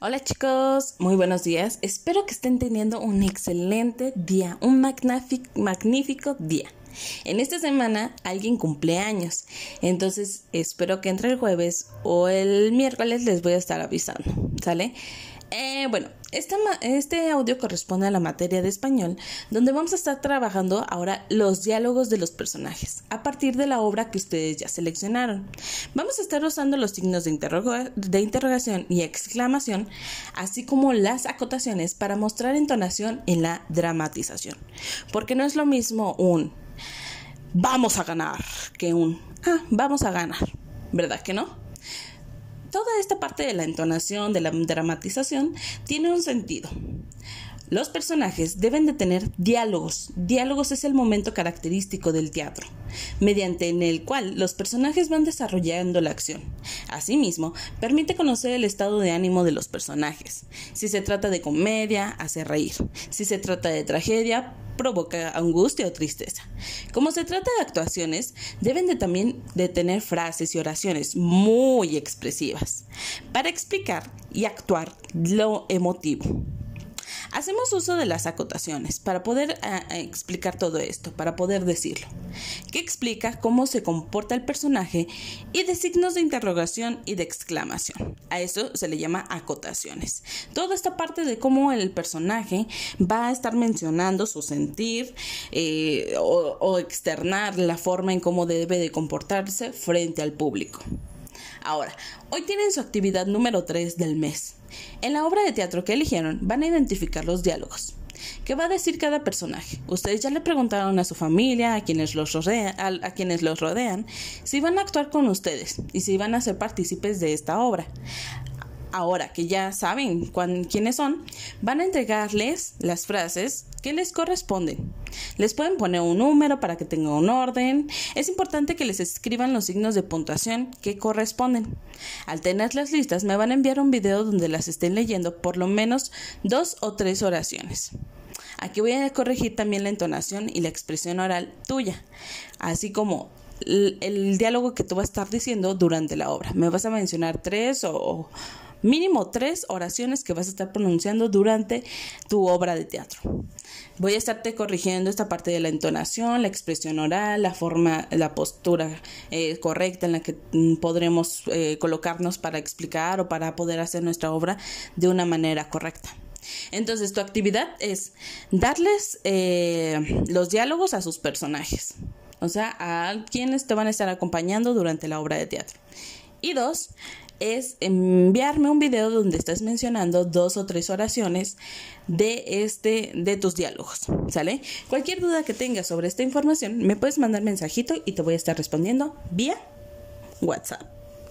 Hola chicos, muy buenos días. Espero que estén teniendo un excelente día, un magnífico día. En esta semana alguien cumple años, entonces espero que entre el jueves o el miércoles les voy a estar avisando, ¿sale? Eh, bueno, este audio corresponde a la materia de español, donde vamos a estar trabajando ahora los diálogos de los personajes, a partir de la obra que ustedes ya seleccionaron. Vamos a estar usando los signos de, de interrogación y exclamación, así como las acotaciones para mostrar entonación en la dramatización. Porque no es lo mismo un vamos a ganar que un ah, vamos a ganar, ¿verdad que no? Toda esta parte de la entonación, de la dramatización, tiene un sentido. Los personajes deben de tener diálogos. Diálogos es el momento característico del teatro, mediante en el cual los personajes van desarrollando la acción. Asimismo, permite conocer el estado de ánimo de los personajes. Si se trata de comedia, hace reír. Si se trata de tragedia, provoca angustia o tristeza. Como se trata de actuaciones, deben de también de tener frases y oraciones muy expresivas para explicar y actuar lo emotivo. Hacemos uso de las acotaciones para poder ah, ah, explicar todo esto, para poder decirlo, que explica cómo se comporta el personaje y de signos de interrogación y de exclamación. A eso se le llama acotaciones. Toda esta parte de cómo el personaje va a estar mencionando su sentir eh, o, externar la forma en cómo debe de comportarse frente al público. Ahora, hoy tienen su actividad número 3 del mes. En la obra de teatro que eligieron van a identificar los diálogos. ¿Qué va a decir cada personaje? Ustedes ya le preguntaron a su familia, a quienes los rodean, si van a actuar con ustedes y si van a ser partícipes de esta obra ahora que ya saben quiénes son, van a entregarles las frases que les corresponden. Les pueden poner un número para que tenga un orden. Es importante que les escriban los signos de puntuación que corresponden. Al tener las listas, me van a enviar un video donde las estén leyendo por lo menos dos o tres oraciones. Aquí voy a corregir también la entonación y la expresión oral tuya, así como el, diálogo que tú vas a estar diciendo durante la obra. Me vas a mencionar tres o mínimo tres oraciones que vas a estar pronunciando durante tu obra de teatro. Voy a estarte corrigiendo esta parte de la entonación, la expresión oral, la forma, la postura eh, correcta en la que mm, podremos eh, colocarnos para explicar o para poder hacer nuestra obra de una manera correcta. Entonces, tu actividad es darles eh, los diálogos a sus personajes, o sea, a quienes te van a estar acompañando durante la obra de teatro. Y dos, es enviarme un video donde estás mencionando dos o tres oraciones de este de tus diálogos, ¿sale? Cualquier duda que tengas sobre esta información, me puedes mandar mensajito y te voy a estar respondiendo vía WhatsApp.